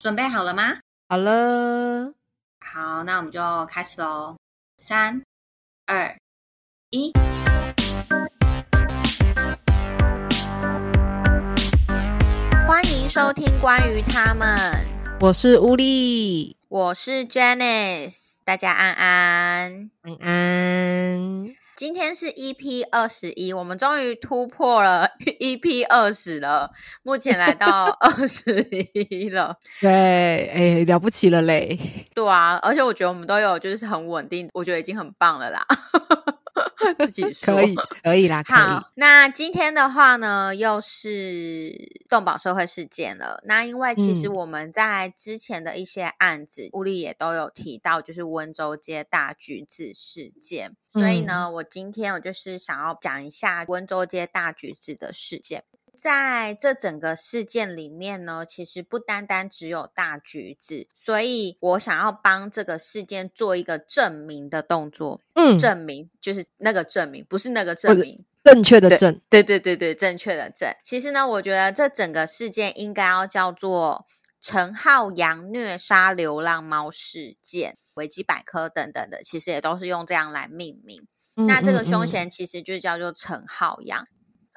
准备好了吗？好了，好，那我们就开始喽。三、二、一，欢迎收听关于他们，我是乌力，我是 Janice，大家安安。安安。今天是 EP 二十一，我们终于突破了 EP 二十了，目前来到 二十一了。对，哎，了不起了嘞！对啊，而且我觉得我们都有就是很稳定，我觉得已经很棒了啦。自己 说可以，可以啦。好，那今天的话呢，又是动保社会事件了。那因为其实嗯我们在之前的一些案子，屋里也都有提到，就是温州街大橘子事件。所以嗯呢，我今天我就是想要讲一下温州街大橘子的事件。在这整个事件里面呢，其实不单单只有大橘子，所以我想要帮这个事件做一个证明的动作。嗯，证明就是那个证明，不是那个证明。正确的正，对对对对，正确的正。其实呢，我觉得这整个事件应该要叫做陈浩洋虐杀流浪猫事件。维基百科等等的，其实也都是用这样来命名。那这个凶嗯，嫌其实就叫做陈浩洋。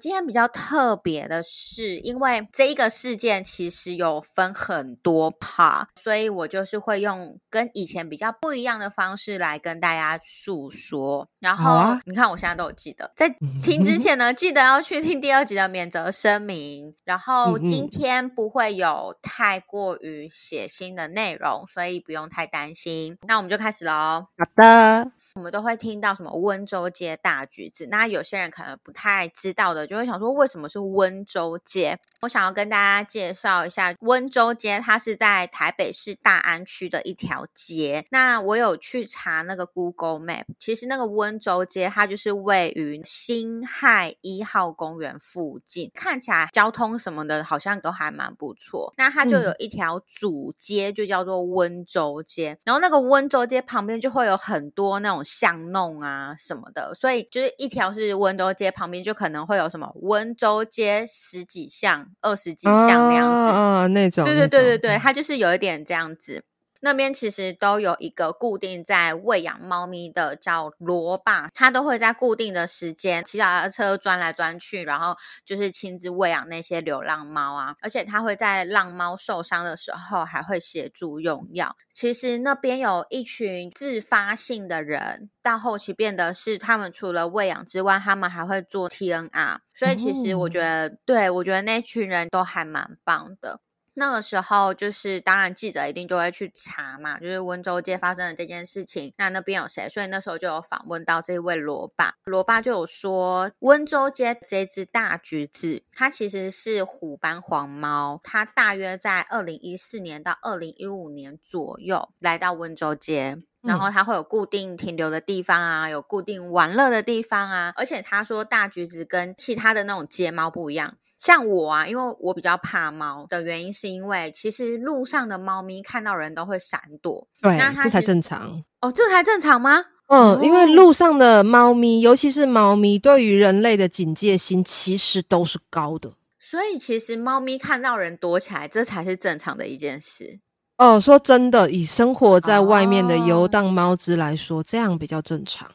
今天比较特别的是，因为这一个事件其实有分很多 part，所以我就是会用跟以前比较不一样的方式来跟大家诉说。然后、啊你看，我现在都有记得，在听之 前呢，记得要去听第二集的免责声明。然后今天不会有太过于血腥的内容，所以不用太担心。那我们就开始喽。好的，我们都会听到什么温州街大橘子，那有些人可能不太知道的，就会想说为什么是温州街？我想要跟大家介绍一下温州街，它是在台北市大安区的一条街。那我有去查那个 Google Map，其实那个温州街它就是位于辛亥一号公园附近，看起来交通什么的好像都还蛮不错。那它就嗯有一条主街，就叫做温州街，然后那个温州街旁边就会有很多那种巷弄啊什么的，所以就是一条是温州街，旁边就可能会有什么温州街十几巷、二十几巷那样子。啊，那种，对对对对对，它就是有一点这样子。那边其实都有一个固定在喂养猫咪的叫罗爸，他都会在固定的时间骑脚踏车钻来钻去，然后就是亲自喂养那些流浪猫啊，而且他会在浪猫受伤的时候还会协助用药。其实那边有一群自发性的人，到后期变得是他们除了喂养之外，他们还会做 TNR，所以其实我觉得，对我觉得那群人都还蛮棒的。那个时候，就是当然记者一定就会去查嘛，就是温州街发生的这件事情，那那边有谁？所以那时候就有访问到这位罗爸，罗爸就有说，温州街这只大橘子，它其实是虎斑黄猫，它大约在二零一四年到二零一五年左右来到温州街。然后它会有固定停留的地方啊，有固定玩乐的地方啊，而且他说大橘子跟其他的那种街猫不一样，像我啊，因为我比较怕猫的原因，是因为其实路上的猫咪看到人都会闪躲。对那，它这才正常。哦，这才正常吗？嗯，因为哦路上的猫咪，尤其是猫咪，对于人类的警戒心其实都是高的。所以其实猫咪看到人躲起来，这才是正常的一件事。哦，说真的，以生活在外面的游哦荡猫只来说，这样比较正常。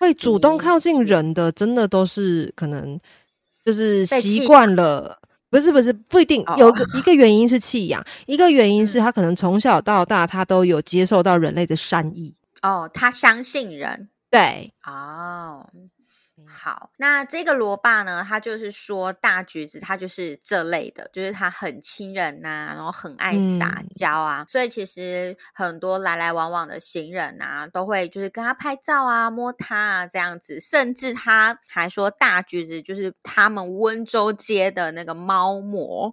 会主动靠近人的，真的都是可能就是习惯了。不是不是，不一定哦有一个一个原因是弃养，一个原因是嗯他可能从小到大他都有接受到人类的善意。哦，他相信人。对，哦，好，那这个罗爸呢，他就是说大橘子，他就是这类的，就是他很亲人呐、然后很爱撒嗯娇啊，所以其实很多来来往往的行人啊，都会就是跟他拍照啊、摸他啊这样子，甚至他还说大橘子就是他们温州街的那个猫魔，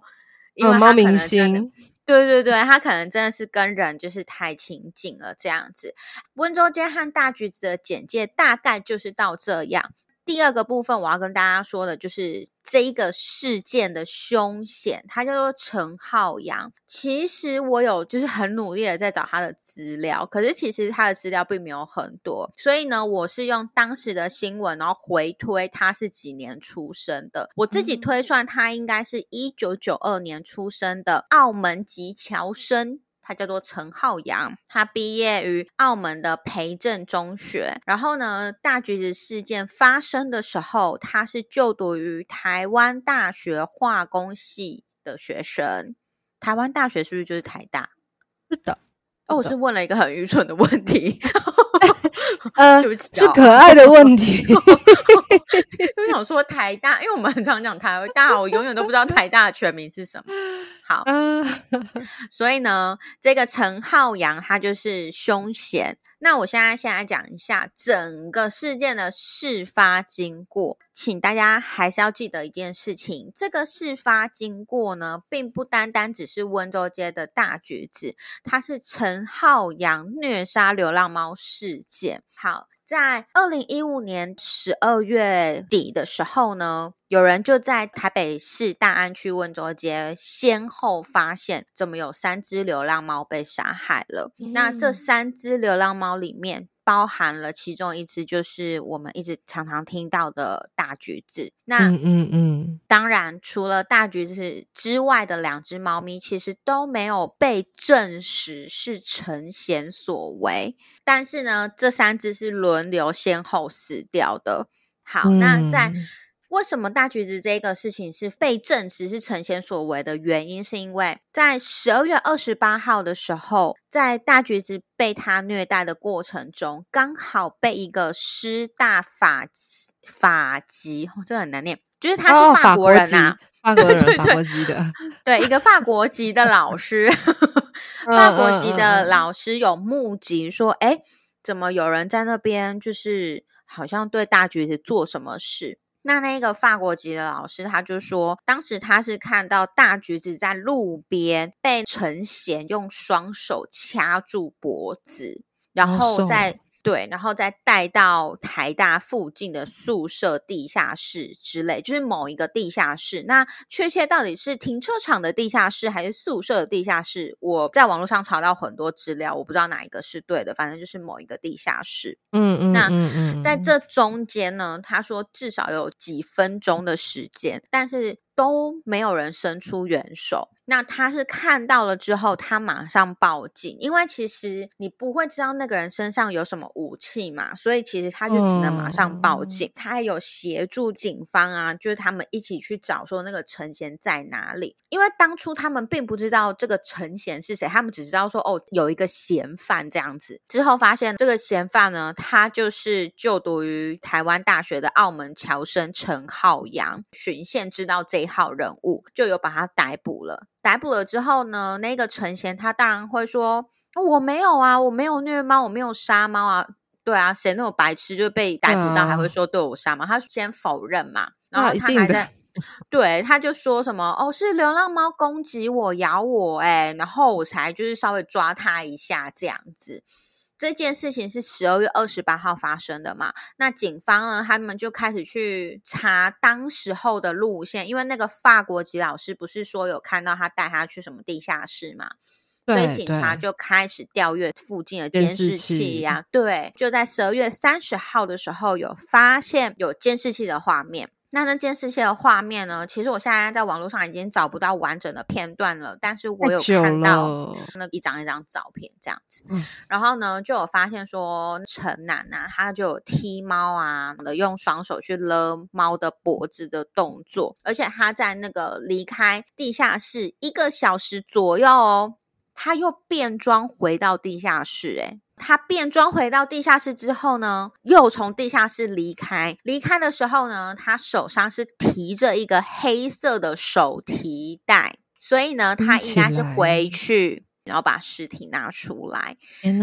因为嗯，猫明星，对对对，他可能真的是跟人就是太亲近了这样子。温州街和大橘子的简介大概就是到这样。第二个部分我要跟大家说的就是这一个事件的凶险，他叫做陈浩洋。其实我有就是很努力的在找他的资料，可是其实他的资料并没有很多，所以呢，我是用当时的新闻，然后回推他是几年出生的。我自己推算他应该是一九九二年出生的澳门籍侨生。他叫做陈浩洋，他毕业于澳门的培正中学。然后呢，大橘子事件发生的时候，他是就读于台湾大学化工系的学生。台湾大学是不是就是台大？是的。哦，我是问了一个很愚蠢的问题。呃，对不起，是可爱的问题。我想说台大，因为我们很常讲台大，我永远都不知道台大的全名是什么。好，所以呢，这个陈浩洋他就是凶嫌。那我现在先来讲一下整个事件的事发经过，请大家还是要记得一件事情：这个事发经过呢，并不单单只是温州街的大橘子，它是陈浩洋虐杀流浪猫事件。好。在二零一五年十二月底的时候呢，有人就在台北市大安区温州街先后发现，怎么有三只流浪猫被杀害了？那这三只流浪猫里面。包含了其中一只，就是我们一直常常听到的大橘子。那嗯嗯嗯，当然，除了大橘子之外的两只猫咪，其实都没有被证实是陈贤所为。但是呢，这三只是轮流先后死掉的。好，那在。为什么大橘子这个事情是被证实是陈贤所为的原因，是因为在十二月二十八号的时候，在大橘子被他虐待的过程中，刚好被一个师大法法籍，这很难念，就是他是法国人呐，对对对，法国籍的，对一个法国籍的老师，法国籍的老师有目击说，哎，怎么有人在那边，就是好像对大橘子做什么事。那那个法国籍的老师，他就说，当时他是看到大橘子在路边被陈贤用双手掐住脖子，然后在。对，然后再带到台大附近的宿舍地下室之类，就是某一个地下室。那确切到底是停车场的地下室还是宿舍的地下室？我在网络上查到很多资料，我不知道哪一个是对的，反正就是某一个地下室。嗯嗯，那在这中间呢，他说至少有几分钟的时间，但是都没有人伸出援手。那他是看到了之后，他马上报警，因为其实你不会知道那个人身上有什么武器嘛，所以其实他就只能马上报警。他还有协助警方啊，就是他们一起去找说那个陈贤在哪里，因为当初他们并不知道这个陈贤是谁，他们只知道说哦有一个嫌犯这样子。之后发现这个嫌犯呢，他就是就读于台湾大学的澳门侨生陈浩洋，巡线知道这一号人物，就有把他逮捕了。逮捕了之后呢，那个陈贤他当然会说：“我没有啊，我没有虐猫，我没有杀猫啊。”对啊，谁那么白痴就被逮捕到还会说对我杀猫？他先否认嘛，然后他还在，对，他就说什么：“哦，是流浪猫攻击我，咬我，哎，然后我才就是稍微抓他一下这样子。”这件事情是十二月二十八号发生的嘛？那警方呢？他们就开始去查当时候的路线，因为那个法国籍老师不是说有看到他带他去什么地下室嘛？所以警察就开始调阅附近的监视器呀。对，就在十二月三十号的时候，有发现有监视器的画面。那那件事情的画面呢？其实我现在在网络上已经找不到完整的片段了，但是我有看到那一张一张照片这样子。然后呢，就有发现说陈楠呐，他就有踢猫啊的，用双手去勒猫的脖子的动作，而且他在那个离开地下室一个小时左右哦，他又变装回到地下室，哎。他变装回到地下室之后呢，又从地下室离开。离开的时候呢，他手上是提着一个黑色的手提袋，所以呢，他应该是回去，然后把尸体拿出来。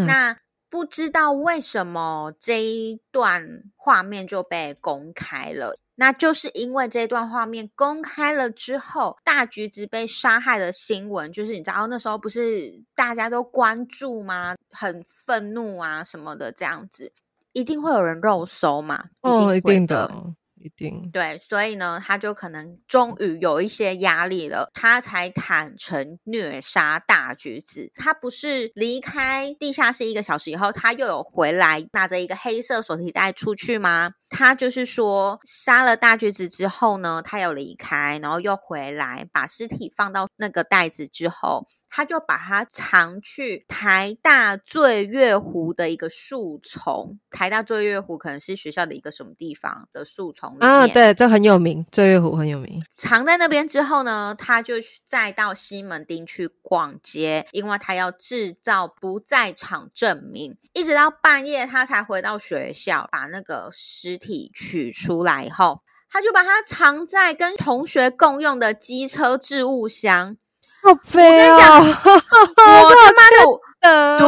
那不知道为什么这一段画面就被公开了。那就是因为这段画面公开了之后，大橘子被杀害的新闻，就是你知道那时候不是大家都关注吗？很愤怒啊什么的，这样子一定会有人肉搜嘛？哦，一定的。一定对，所以呢，他就可能终于有一些压力了，他才坦诚虐杀大橘子。他不是离开地下室一个小时以后，他又有回来拿着一个黑色手提袋出去吗？他就是说，杀了大橘子之后呢，他有离开，然后又回来，把尸体放到那个袋子之后。他就把它藏去台大醉月湖的一个树丛。台大醉月湖可能是学校的一个什么地方的树丛里啊？对，这很有名，醉月湖很有名。藏在那边之后呢，他就再到西门町去逛街，因为他要制造不在场证明。一直到半夜，他才回到学校，把那个尸体取出来以后，他就把它藏在跟同学共用的机车置物箱。我跟你讲，我他妈的，对，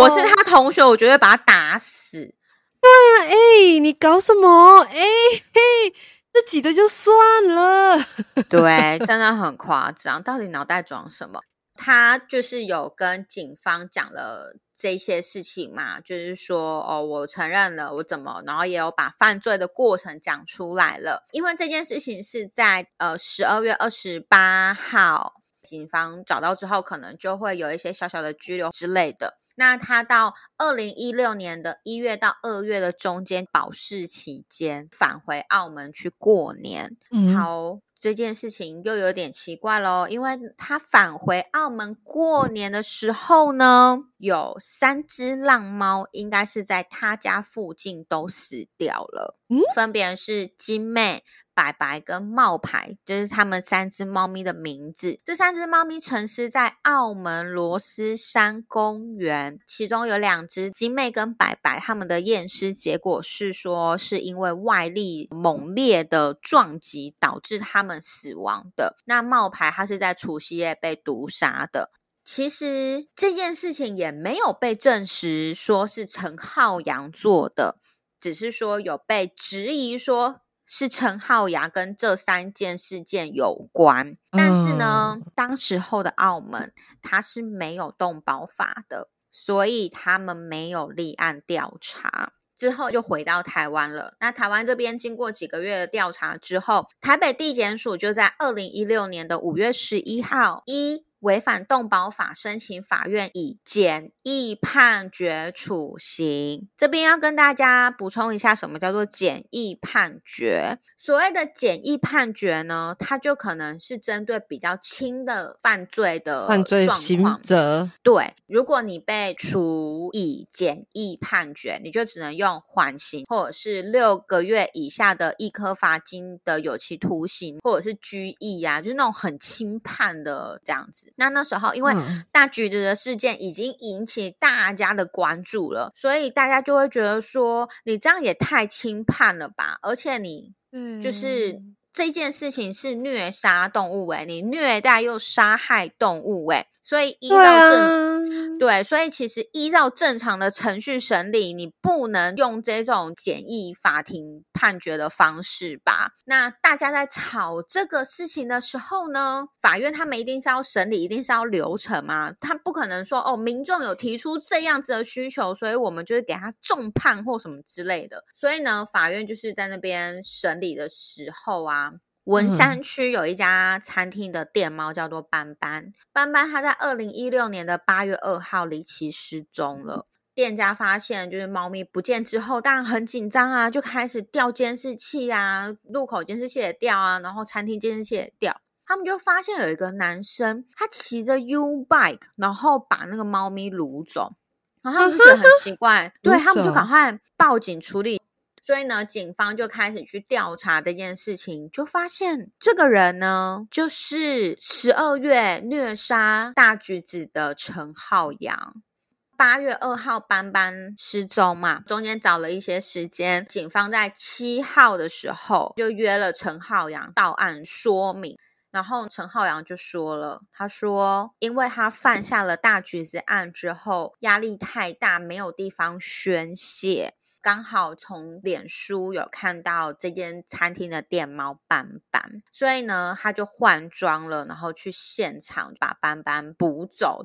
我是他同学，我绝对把他打死。对啊，哎，你搞什么？哎嘿，这挤的就算了。对，真的很夸张，到底脑袋装什么？他就是有跟警方讲了这些事情嘛，就是说，哦，我承认了，我怎么，然后也有把犯罪的过程讲出来了。因为这件事情是在呃十二月二十八号。警方找到之后，可能就会有一些小小的拘留之类的。那他到二零一六年的一月到二月的中间保释期间，返回澳门去过年。好，这件事情又有点奇怪喽，因为他返回澳门过年的时候呢，有三只浪猫，应该是在他家附近都死掉了。分别是金妹。白白跟冒牌，就是他们三只猫咪的名字。这三只猫咪沉尸在澳门罗斯山公园，其中有两只金妹跟白白，他们的验尸结果是说，是因为外力猛烈的撞击导致他们死亡的。那冒牌它是在除夕夜被毒杀的。其实这件事情也没有被证实说是陈浩洋做的，只是说有被质疑说。是陈浩牙跟这三件事件有关，但是呢，当时候的澳门他是没有动保法的，所以他们没有立案调查。之后就回到台湾了。那台湾这边经过几个月的调查之后，台北地检署就在二零一六年的五月十一号一。违反动保法，申请法院以简易判决处刑。这边要跟大家补充一下，什么叫做简易判决？所谓的简易判决呢，它就可能是针对比较轻的犯罪的犯罪刑责。对，如果你被处以简易判决，你就只能用缓刑，或者是六个月以下的一颗罚金的有期徒刑，或者是拘役啊，就是那种很轻判的这样子。那那时候，因为大橘子的事件已经引起大家的关注了，所以大家就会觉得说，你这样也太轻判了吧？而且你，嗯，就是。这件事情是虐杀动物诶，你虐待又杀害动物诶，所以依照正对，所以其实依照正常的程序审理，你不能用这种简易法庭判决的方式吧？那大家在吵这个事情的时候呢，法院他们一定是要审理，一定是要流程嘛，他不可能说哦，民众有提出这样子的需求，所以我们就是给他重判或什么之类的。所以呢，法院就是在那边审理的时候啊。文山区有一家餐厅的店猫叫做斑斑，斑斑它在二零一六年的八月二号离奇失踪了。店家发现就是猫咪不见之后，当然很紧张啊，就开始调监视器啊，路口监视器也调啊，然后餐厅监视器也调。他们就发现有一个男生，他骑着 U bike，然后把那个猫咪掳走，然后他们就觉得很奇怪，对他们就赶快报警处理。所以呢，警方就开始去调查这件事情，就发现这个人呢，就是十二月虐杀大橘子的陈浩洋。八月二号，班班失踪嘛，中间找了一些时间，警方在七号的时候就约了陈浩洋到案说明。然后陈浩洋就说了，他说，因为他犯下了大橘子案之后，压力太大，没有地方宣泄。刚好从脸书有看到这间餐厅的店猫斑斑，所以呢，他就换装了，然后去现场把斑斑捕走。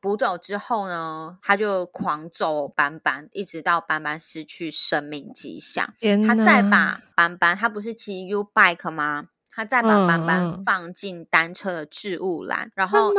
捕走之后呢，他就狂揍斑斑，一直到斑斑失去生命迹象。他再把斑斑，他不是骑 U bike 吗？他再把斑斑放进单车的置物栏，然后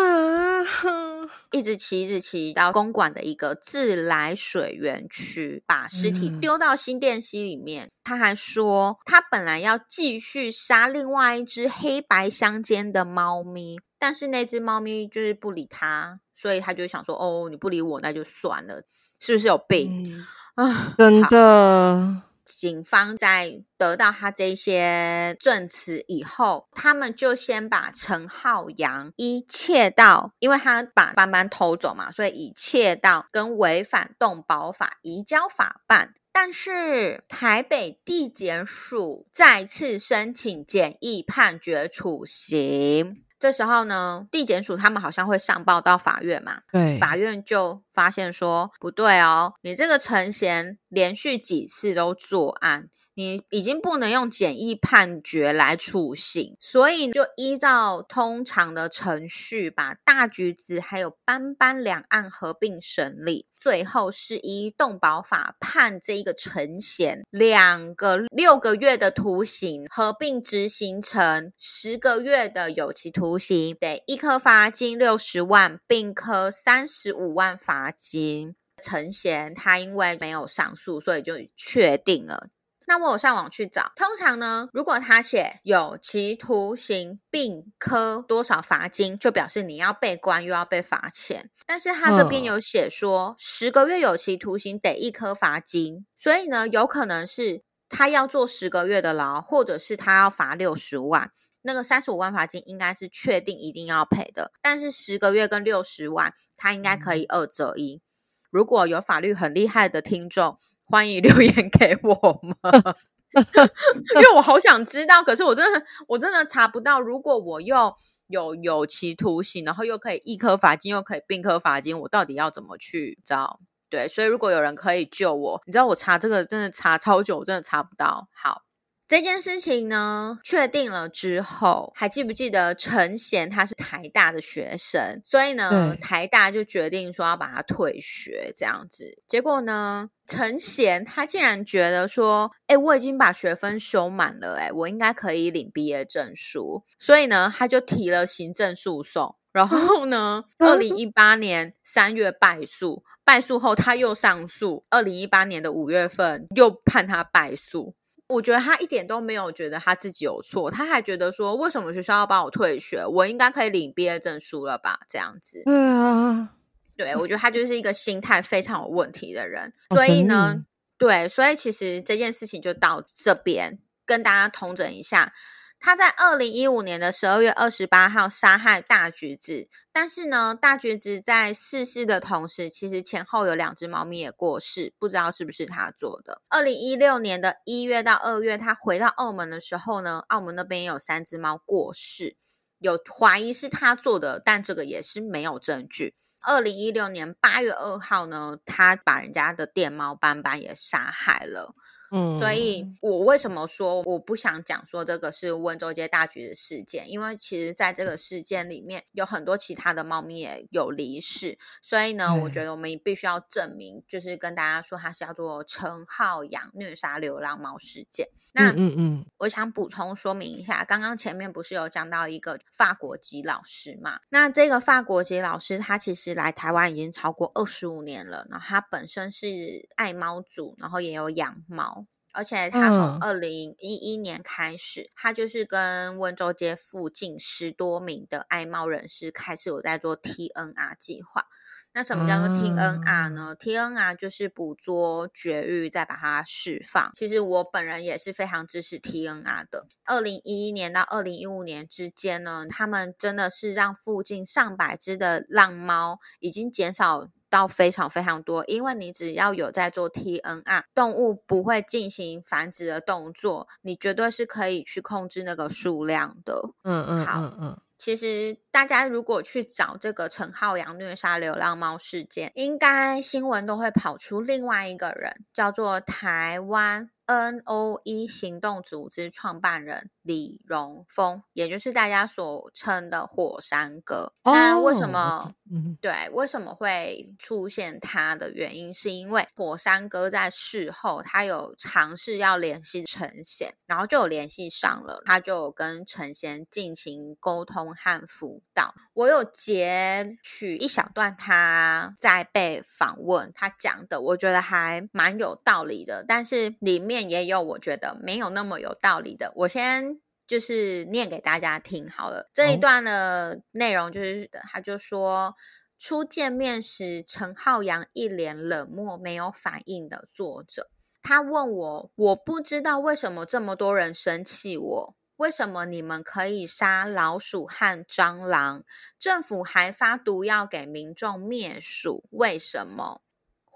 一直骑，一直骑到公馆的一个自来水园区，把尸体丢到新店溪里面。他还说，他本来要继续杀另外一只黑白相间的猫咪，但是那只猫咪就是不理他，所以他就想说：“哦，你不理我，那就算了，是不是有病啊？”真的。警方在得到他这些证词以后，他们就先把陈浩洋一窃盗，因为他把斑斑偷走嘛，所以以窃盗跟违反动保法移交法办。但是台北地检署再次申请简易判决处刑。这时候呢，地检署他们好像会上报到法院嘛？对，法院就发现说不对哦，你这个陈贤连续几次都作案。你已经不能用简易判决来处刑，所以就依照通常的程序，把大橘子还有斑斑两案合并审理，最后是以动保法判这一个陈贤两个六个月的徒刑，合并执行成十个月的有期徒刑，得一颗罚金六十万，并科三十五万罚金。陈贤他因为没有上诉，所以就确定了。那我有上网去找，通常呢，如果他写有期徒刑并科多少罚金，就表示你要被关又要被罚钱。但是他这边有写说十个月有期徒刑得一颗罚金，所以呢，有可能是他要做十个月的牢，或者是他要罚六十万。那个三十五万罚金应该是确定一定要赔的，但是十个月跟六十万，他应该可以二择一。如果有法律很厉害的听众。欢迎留言给我们，因为我好想知道，可是我真的我真的查不到。如果我又有有期徒刑，然后又可以一颗罚金，又可以并科罚金，我到底要怎么去找？对，所以如果有人可以救我，你知道我查这个真的查超久，我真的查不到。好。这件事情呢，确定了之后，还记不记得陈贤他是台大的学生，所以呢，台大就决定说要把他退学这样子。结果呢，陈贤他竟然觉得说，哎，我已经把学分修满了，哎，我应该可以领毕业证书，所以呢，他就提了行政诉讼。然后呢，二零一八年三月败诉，败诉后他又上诉，二零一八年的五月份又判他败诉。我觉得他一点都没有觉得他自己有错，他还觉得说，为什么学校要帮我退学？我应该可以领毕业证书了吧？这样子。对啊，对我觉得他就是一个心态非常有问题的人。所以呢，对，所以其实这件事情就到这边跟大家通整一下。他在二零一五年的十二月二十八号杀害大橘子，但是呢，大橘子在逝世的同时，其实前后有两只猫咪也过世，不知道是不是他做的。二零一六年的一月到二月，他回到澳门的时候呢，澳门那边也有三只猫过世，有怀疑是他做的，但这个也是没有证据。二零一六年八月二号呢，他把人家的电猫斑斑也杀害了。嗯，所以我为什么说我不想讲说这个是温州街大橘的事件？因为其实在这个事件里面有很多其他的猫咪也有离世，所以呢，我觉得我们必须要证明，就是跟大家说它是叫做陈浩洋虐杀流浪猫事件。那嗯嗯，我想补充说明一下，刚刚前面不是有讲到一个法国籍老师嘛？那这个法国籍老师他其实来台湾已经超过二十五年了，然后他本身是爱猫主，然后也有养猫。而且他从二零一一年开始，他就是跟温州街附近十多名的爱猫人士开始有在做 TNR 计划。那什么叫做 TNR 呢？TNR 就是捕捉绝育，再把它释放。其实我本人也是非常支持 TNR 的。二零一一年到二零一五年之间呢，他们真的是让附近上百只的浪猫已经减少。到非常非常多，因为你只要有在做 TNR，动物不会进行繁殖的动作，你绝对是可以去控制那个数量的。嗯嗯，好，嗯，其实大家如果去找这个陈浩洋虐杀流浪猫事件，应该新闻都会跑出另外一个人，叫做台湾。NOE 行动组织创办人李荣峰，也就是大家所称的火山哥。那为什么？嗯，对，为什么会出现他的原因，是因为火山哥在事后他有尝试要联系陈贤，然后就有联系上了，他就跟陈贤进行沟通和辅导。我有截取一小段他在被访问他讲的，我觉得还蛮有道理的，但是里面也有我觉得没有那么有道理的。我先就是念给大家听好了，这一段的内容就是他就说。初见面时，陈浩洋一脸冷漠、没有反应的坐着。他问我：“我不知道为什么这么多人生气我？为什么你们可以杀老鼠和蟑螂？政府还发毒药给民众灭鼠？为什么？”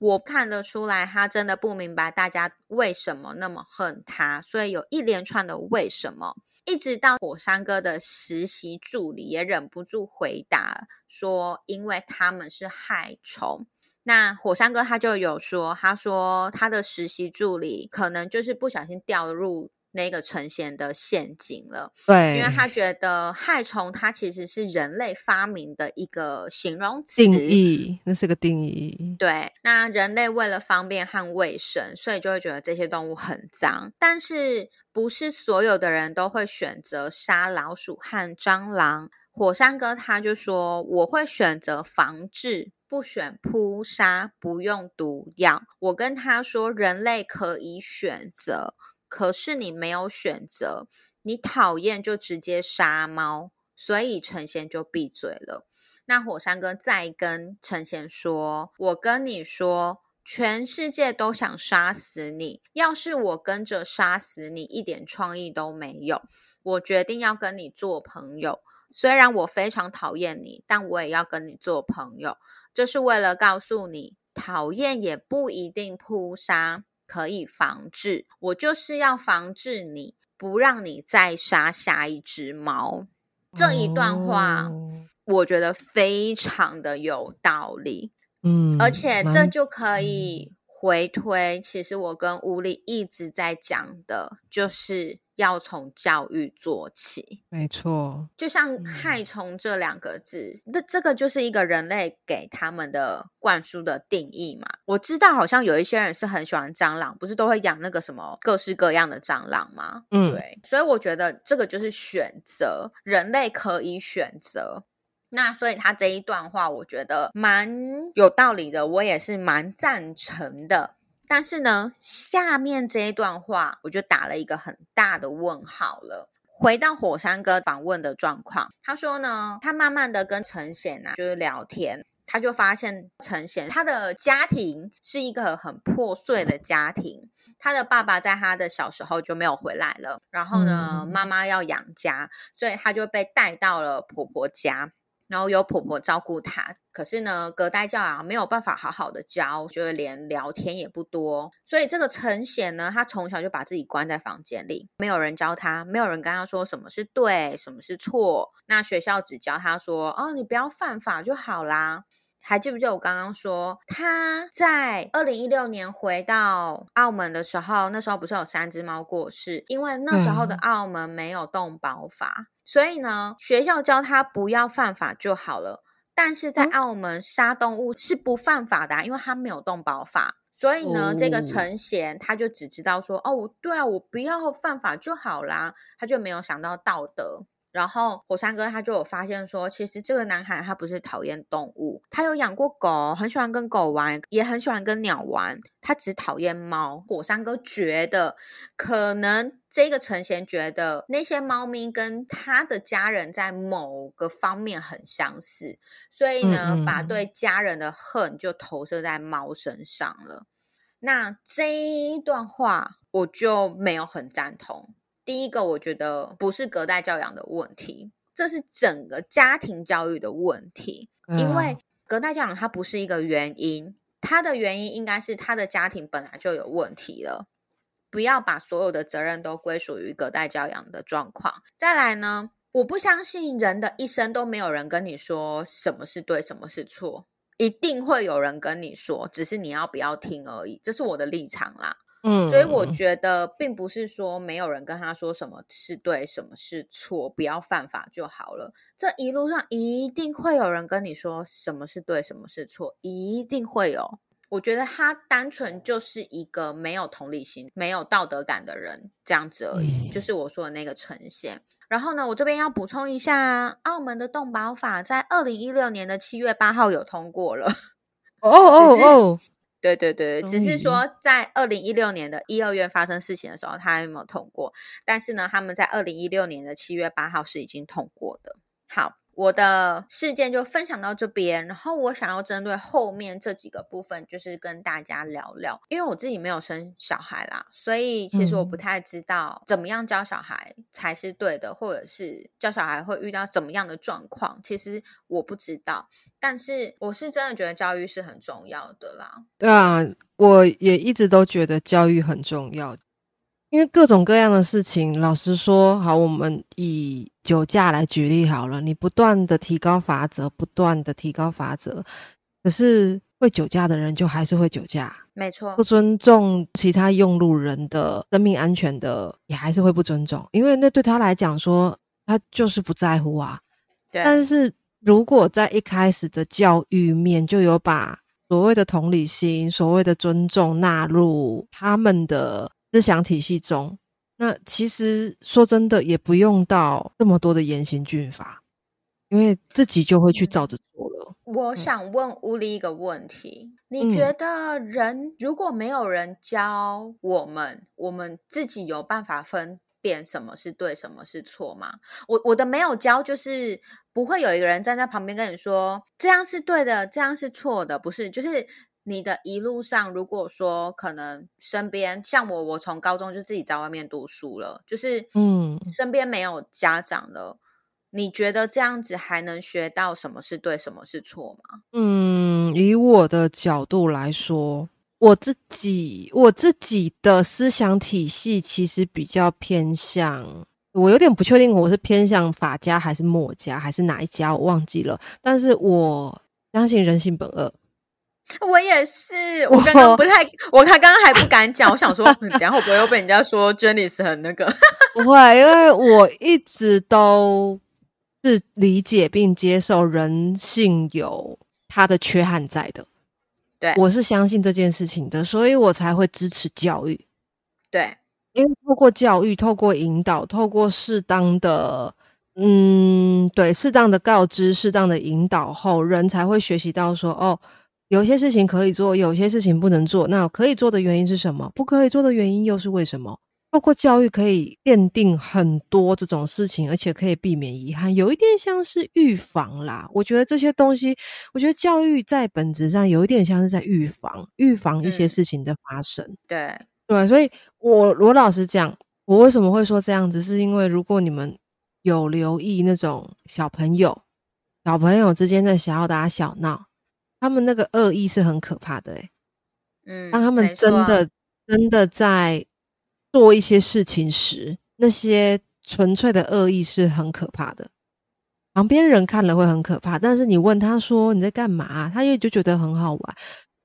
我看得出来，他真的不明白大家为什么那么恨他，所以有一连串的为什么，一直到火山哥的实习助理也忍不住回答说，因为他们是害虫。那火山哥他就有说，他说他的实习助理可能就是不小心掉入。那个呈现的陷阱了，对，因为他觉得害虫它其实是人类发明的一个形容词定义，那是个定义。对，那人类为了方便和卫生，所以就会觉得这些动物很脏。但是不是所有的人都会选择杀老鼠和蟑螂？火山哥他就说，我会选择防治，不选扑杀，不用毒药。我跟他说，人类可以选择。可是你没有选择，你讨厌就直接杀猫，所以陈贤就闭嘴了。那火山哥再跟陈贤说：“我跟你说，全世界都想杀死你，要是我跟着杀死你，一点创意都没有。我决定要跟你做朋友，虽然我非常讨厌你，但我也要跟你做朋友。这是为了告诉你，讨厌也不一定扑杀。”可以防治，我就是要防治你，不让你再杀下一只猫。这一段话，我觉得非常的有道理。嗯，而且这就可以回推，其实我跟吴里一直在讲的，就是。要从教育做起，没错。就像“害虫”这两个字，那这个就是一个人类给他们的灌输的定义嘛。我知道，好像有一些人是很喜欢蟑螂，不是都会养那个什么各式各样的蟑螂吗？嗯，对。所以我觉得这个就是选择，人类可以选择。那所以他这一段话，我觉得蛮有道理的，我也是蛮赞成的。但是呢，下面这一段话我就打了一个很大的问号了。回到火山哥访问的状况，他说呢，他慢慢的跟陈显啊就是聊天，他就发现陈显他的家庭是一个很破碎的家庭，他的爸爸在他的小时候就没有回来了，然后呢，妈妈要养家，所以他就被带到了婆婆家。然后有婆婆照顾他，可是呢，隔代教养没有办法好好的教，就是连聊天也不多。所以这个陈显呢，他从小就把自己关在房间里，没有人教他，没有人跟他说什么是对，什么是错。那学校只教他说：“哦，你不要犯法就好啦。”还记不记得我刚刚说他在二零一六年回到澳门的时候，那时候不是有三只猫过世，因为那时候的澳门没有动保法。所以呢，学校教他不要犯法就好了。但是在澳门杀动物是不犯法的，因为他没有动保法。所以呢，这个陈贤他就只知道说，哦，对啊，我不要犯法就好啦，他就没有想到道德。然后火山哥他就有发现说，其实这个男孩他不是讨厌动物，他有养过狗，很喜欢跟狗玩，也很喜欢跟鸟玩，他只讨厌猫。火山哥觉得，可能这个陈贤觉得那些猫咪跟他的家人在某个方面很相似，所以呢，把对家人的恨就投射在猫身上了。那这一段话我就没有很赞同。第一个，我觉得不是隔代教养的问题，这是整个家庭教育的问题。因为隔代教养它不是一个原因，它的原因应该是他的家庭本来就有问题了。不要把所有的责任都归属于隔代教养的状况。再来呢，我不相信人的一生都没有人跟你说什么是对，什么是错，一定会有人跟你说，只是你要不要听而已。这是我的立场啦。嗯，所以我觉得并不是说没有人跟他说什么是对，什么是错，不要犯法就好了。这一路上一定会有人跟你说什么是对，什么是错，一定会有。我觉得他单纯就是一个没有同理心、没有道德感的人，这样子而已，就是我说的那个呈现。然后呢，我这边要补充一下，澳门的动保法在二零一六年的七月八号有通过了。哦 哦哦，对对对，只是说在二零一六年的一二月发生事情的时候，他还没有通过。但是呢，他们在二零一六年的七月八号是已经通过的。好。我的事件就分享到这边，然后我想要针对后面这几个部分，就是跟大家聊聊。因为我自己没有生小孩啦，所以其实我不太知道怎么样教小孩才是对的，或者是教小孩会遇到怎么样的状况，其实我不知道。但是我是真的觉得教育是很重要的啦。对啊，我也一直都觉得教育很重要。因为各种各样的事情，老实说，好，我们以酒驾来举例好了。你不断的提高罚则，不断的提高罚则，可是会酒驾的人就还是会酒驾，没错。不尊重其他用路人的生命安全的，也还是会不尊重，因为那对他来讲说，他就是不在乎啊。对。但是如果在一开始的教育面就有把所谓的同理心、所谓的尊重纳入他们的。思想体系中，那其实说真的，也不用到这么多的严刑峻法，因为自己就会去照着做了。我想问乌力一个问题：你觉得人如果没有人教我们，我们自己有办法分辨什么是对，什么是错吗？我我的没有教，就是不会有一个人站在旁边跟你说这样是对的，这样是错的，不是，就是。你的一路上，如果说可能身边像我，我从高中就自己在外面读书了，就是嗯，身边没有家长了，你觉得这样子还能学到什么是对，什么是错吗？嗯，以我的角度来说，我自己我自己的思想体系其实比较偏向，我有点不确定我是偏向法家还是墨家还是哪一家，我忘记了，但是我相信人性本恶。我也是，我刚刚不太，我他刚刚还不敢讲，我想说，等下会不会又被人家说 Jenny 是很那个？不会，因为我一直都是理解并接受人性有他的缺憾在的。对，我是相信这件事情的，所以我才会支持教育。对，因为透过教育，透过引导，透过适当的，嗯，对，适当的告知，适当的引导后，人才会学习到说，哦。有些事情可以做，有些事情不能做。那可以做的原因是什么？不可以做的原因又是为什么？包括教育可以奠定很多这种事情，而且可以避免遗憾，有一点像是预防啦。我觉得这些东西，我觉得教育在本质上有一点像是在预防，预防一些事情的发生。对对，所以我罗老师讲，我为什么会说这样子，是因为如果你们有留意那种小朋友、小朋友之间的小打小闹。他们那个恶意是很可怕的，哎，嗯，当他们真的真的在做一些事情时，那些纯粹的恶意是很可怕的。旁边人看了会很可怕，但是你问他说你在干嘛，他也就觉得很好玩。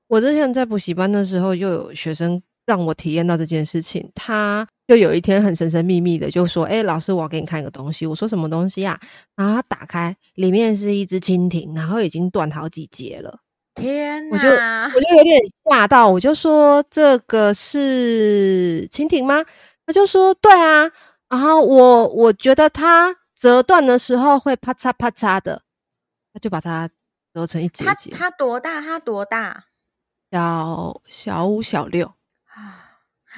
我之前在补习班的时候，又有学生让我体验到这件事情，他就有一天很神神秘秘的就说：“哎，老师，我要给你看一个东西。”我说：“什么东西啊？”然后他打开，里面是一只蜻蜓，然后已经断好几节了。天呐！我就我就有点吓到，我就说这个是蜻蜓吗？他就说对啊，然后我我觉得它折断的时候会啪嚓啪嚓的，他就把它折成一节节。它多大？它多大？小小五小六啊。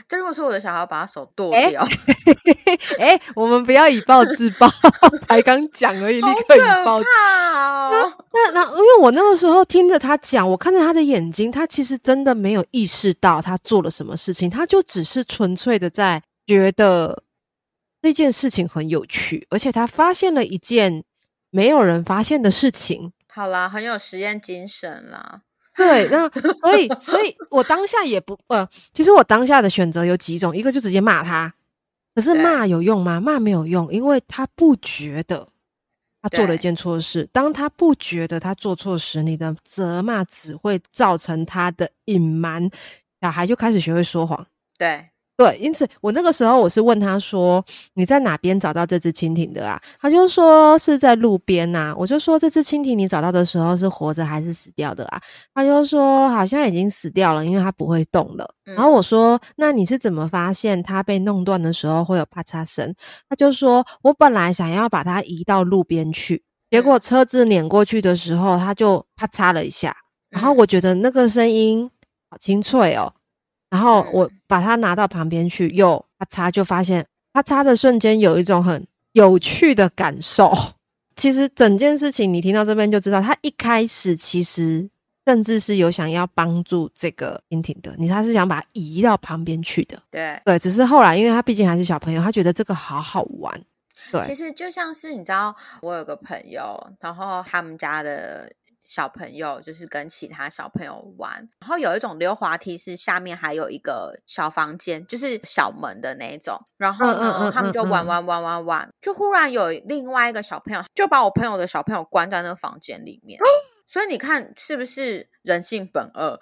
这如果说我的小孩把他手剁掉，哎，我们不要以暴制暴，才刚讲而已，立刻以暴。那那因为我那个时候听着他讲，我看着他的眼睛，他其实真的没有意识到他做了什么事情，他就只是纯粹的在觉得这件事情很有趣，而且他发现了一件没有人发现的事情。好啦，很有实验精神啦。对，那所以，所以我当下也不呃，其实我当下的选择有几种，一个就直接骂他，可是骂有用吗？骂没有用，因为他不觉得他做了一件错事。当他不觉得他做错时，你的责骂只会造成他的隐瞒，小孩就开始学会说谎。对，对，因此我那个时候我是问他说：“你在哪边找到这只蜻蜓的啊？”他就说是在路边呐、我就说这只蜻蜓你找到的时候是活着还是死掉的啊？他就说好像已经死掉了，因为它不会动了。嗯然后我说那你是怎么发现它被弄断的时候会有啪嚓声？他就说我本来想要把它移到路边去，结果车子碾过去的时候，它就啪嚓了一下。然后嗯我觉得那个声音好清脆哦，然后我嗯把它拿到旁边去，又啪嚓，就发现啪嚓的瞬间有一种很有趣的感受。其实整件事情你听到这边就知道，他一开始其实甚至是有想要帮助这个蜻蜓的，你他是想把它移到旁边去的。对。对，只是后来因为他毕竟还是小朋友，他觉得这个好好玩。对其实就像是你知道，我有个朋友，然后他们家的小朋友就是跟其他小朋友玩，然后有一种溜滑梯是下面还有一个小房间，就是小门的那一种。然后呢，嗯嗯嗯他们就玩玩玩玩玩，就忽然有另外一个小朋友就把我朋友的小朋友关在那个房间里面。所以你看是不是人性本恶？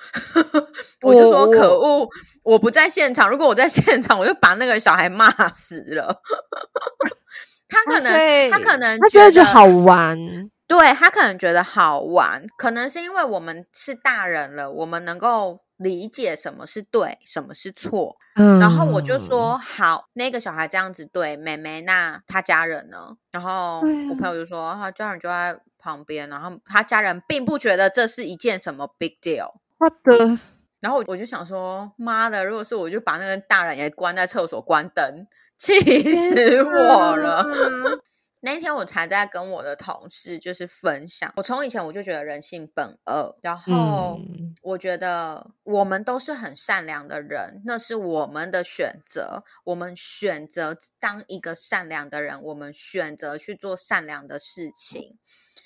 我就说可恶，我不在现场。如果我在现场，我就把那个小孩骂死了。他可能，他可能他觉得觉得就好玩，对他可能觉得好玩，可能是因为我们是大人了，我们能够理解什么是对，什么是错。嗯然后我就说好，那个小孩这样子对妹妹，那他家人呢？然后我朋友就说他家人就在旁边，然后他家人并不觉得这是一件什么 big deal。他的然后我就想说，妈的，如果是我就把那个大人也关在厕所关灯，气死我了。那一天我才在跟我的同事就是分享，我从以前我就觉得人性本恶，然后嗯我觉得我们都是很善良的人，那是我们的选择，我们选择当一个善良的人，我们选择去做善良的事情。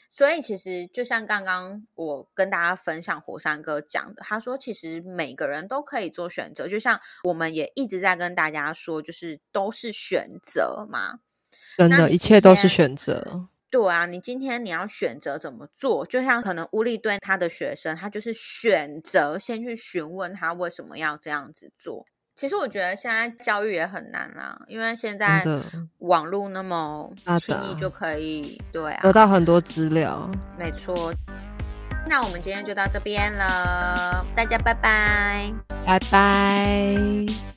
所以其实就像刚刚我跟大家分享火山哥讲的，他说其实每个人都可以做选择，就像我们也一直在跟大家说，就是都是选择嘛。真的，一切都是天选择。对啊，你今天你要选择怎么做，就像可能乌力对他的学生，他就是选择先去询问他为什么要这样子做。其实我觉得现在教育也很难啦，因为现在的网络那么轻易就可以，对啊，得到很多资料。没错。那我们今天就到这边了，大家拜拜。拜拜。